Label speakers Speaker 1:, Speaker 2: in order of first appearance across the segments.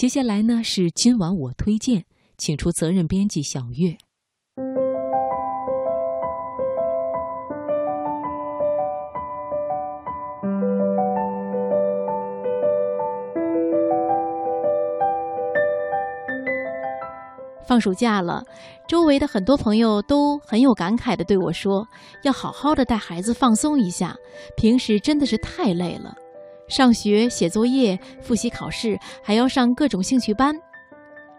Speaker 1: 接下来呢是今晚我推荐，请出责任编辑小月。
Speaker 2: 放暑假了，周围的很多朋友都很有感慨的对我说：“要好好的带孩子放松一下，平时真的是太累了，上学、写作业、复习考试，还要上各种兴趣班。”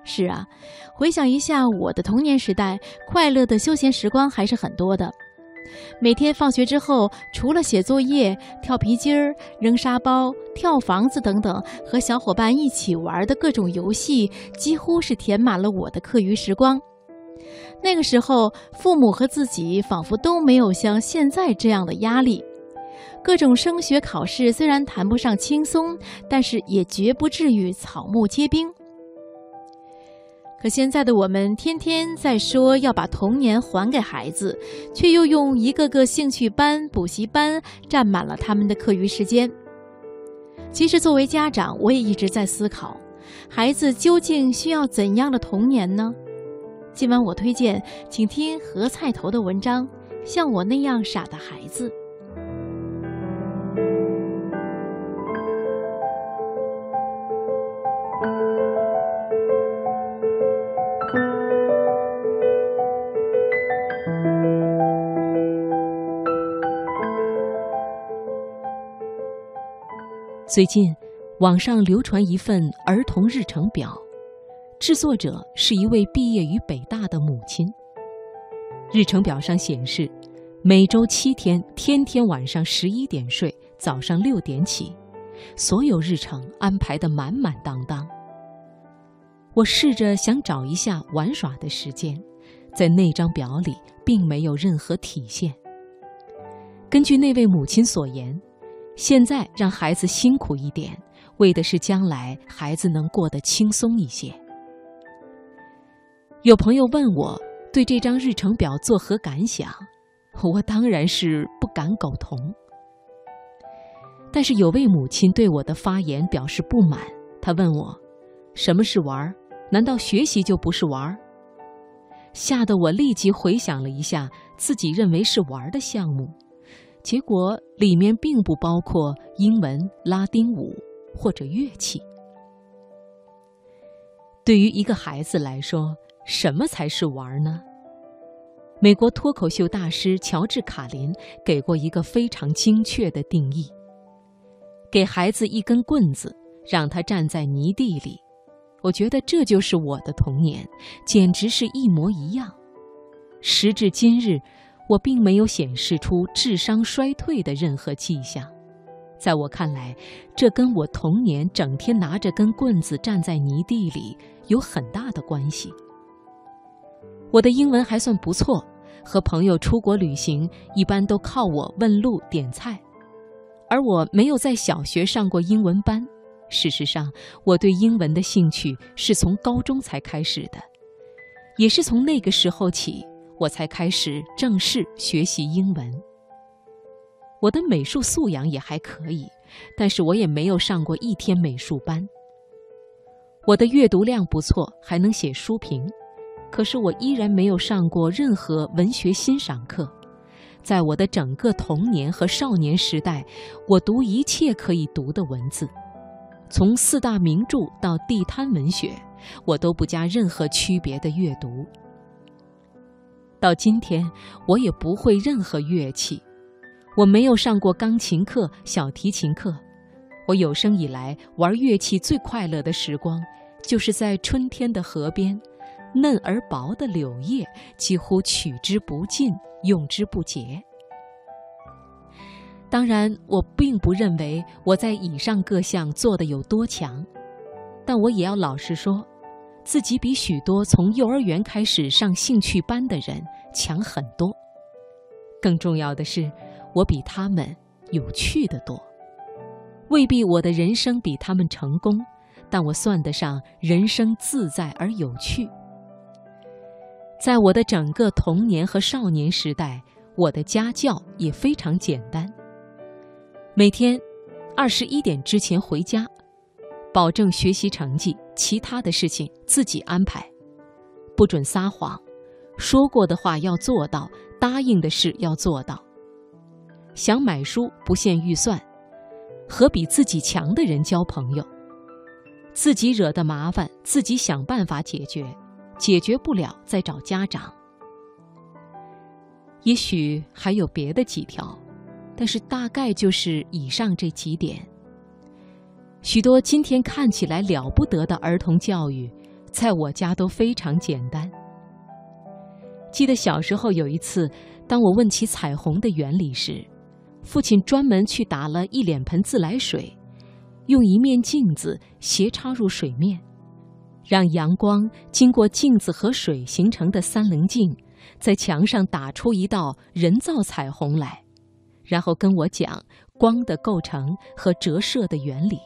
Speaker 2: 是啊，回想一下我的童年时代，快乐的休闲时光还是很多的。每天放学之后，除了写作业、跳皮筋儿、扔沙包、跳房子等等，和小伙伴一起玩的各种游戏，几乎是填满了我的课余时光。那个时候，父母和自己仿佛都没有像现在这样的压力。各种升学考试虽然谈不上轻松，但是也绝不至于草木皆兵。可现在的我们天天在说要把童年还给孩子，却又用一个个兴趣班、补习班占满了他们的课余时间。其实，作为家长，我也一直在思考，孩子究竟需要怎样的童年呢？今晚我推荐，请听何菜头的文章《像我那样傻的孩子》。
Speaker 1: 最近，网上流传一份儿童日程表，制作者是一位毕业于北大的母亲。日程表上显示，每周七天，天天晚上十一点睡，早上六点起，所有日程安排的满满当当。我试着想找一下玩耍的时间，在那张表里并没有任何体现。根据那位母亲所言。现在让孩子辛苦一点，为的是将来孩子能过得轻松一些。有朋友问我对这张日程表作何感想，我当然是不敢苟同。但是有位母亲对我的发言表示不满，她问我：“什么是玩儿？难道学习就不是玩儿？”吓得我立即回想了一下自己认为是玩儿的项目。结果里面并不包括英文、拉丁舞或者乐器。对于一个孩子来说，什么才是玩呢？美国脱口秀大师乔治·卡林给过一个非常精确的定义：给孩子一根棍子，让他站在泥地里。我觉得这就是我的童年，简直是一模一样。时至今日。我并没有显示出智商衰退的任何迹象，在我看来，这跟我童年整天拿着根棍子站在泥地里有很大的关系。我的英文还算不错，和朋友出国旅行一般都靠我问路点菜，而我没有在小学上过英文班。事实上，我对英文的兴趣是从高中才开始的，也是从那个时候起。我才开始正式学习英文。我的美术素养也还可以，但是我也没有上过一天美术班。我的阅读量不错，还能写书评，可是我依然没有上过任何文学欣赏课。在我的整个童年和少年时代，我读一切可以读的文字，从四大名著到地摊文学，我都不加任何区别的阅读。到今天，我也不会任何乐器，我没有上过钢琴课、小提琴课。我有生以来玩乐器最快乐的时光，就是在春天的河边，嫩而薄的柳叶几乎取之不尽，用之不竭。当然，我并不认为我在以上各项做的有多强，但我也要老实说。自己比许多从幼儿园开始上兴趣班的人强很多。更重要的是，我比他们有趣的多。未必我的人生比他们成功，但我算得上人生自在而有趣。在我的整个童年和少年时代，我的家教也非常简单。每天二十一点之前回家。保证学习成绩，其他的事情自己安排，不准撒谎，说过的话要做到，答应的事要做到。想买书不限预算，和比自己强的人交朋友，自己惹的麻烦自己想办法解决，解决不了再找家长。也许还有别的几条，但是大概就是以上这几点。许多今天看起来了不得的儿童教育，在我家都非常简单。记得小时候有一次，当我问起彩虹的原理时，父亲专门去打了一脸盆自来水，用一面镜子斜插入水面，让阳光经过镜子和水形成的三棱镜，在墙上打出一道人造彩虹来，然后跟我讲光的构成和折射的原理。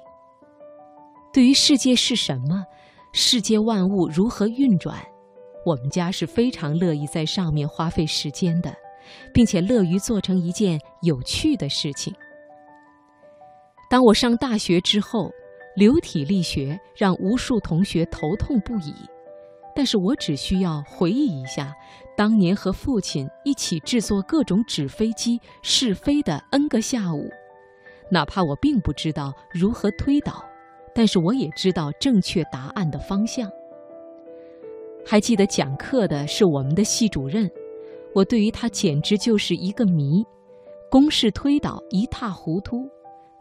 Speaker 1: 对于世界是什么，世界万物如何运转，我们家是非常乐意在上面花费时间的，并且乐于做成一件有趣的事情。当我上大学之后，流体力学让无数同学头痛不已，但是我只需要回忆一下当年和父亲一起制作各种纸飞机试飞的 N 个下午，哪怕我并不知道如何推导。但是我也知道正确答案的方向。还记得讲课的是我们的系主任，我对于他简直就是一个谜，公式推导一塌糊涂。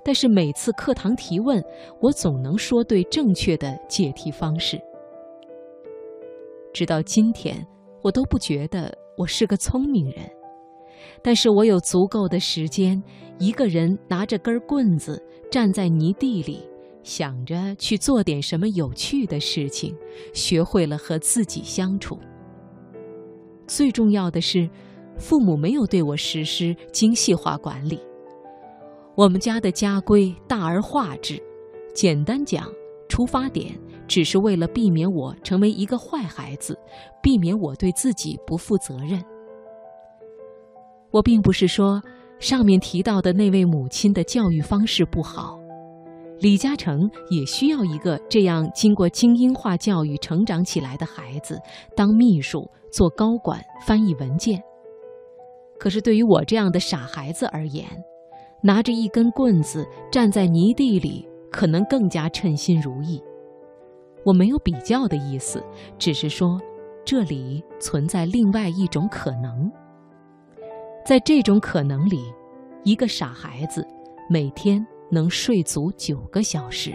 Speaker 1: 但是每次课堂提问，我总能说对正确的解题方式。直到今天，我都不觉得我是个聪明人，但是我有足够的时间，一个人拿着根棍子站在泥地里。想着去做点什么有趣的事情，学会了和自己相处。最重要的是，父母没有对我实施精细化管理。我们家的家规大而化之，简单讲，出发点只是为了避免我成为一个坏孩子，避免我对自己不负责任。我并不是说上面提到的那位母亲的教育方式不好。李嘉诚也需要一个这样经过精英化教育成长起来的孩子当秘书、做高管、翻译文件。可是对于我这样的傻孩子而言，拿着一根棍子站在泥地里，可能更加称心如意。我没有比较的意思，只是说，这里存在另外一种可能。在这种可能里，一个傻孩子每天。能睡足九个小时。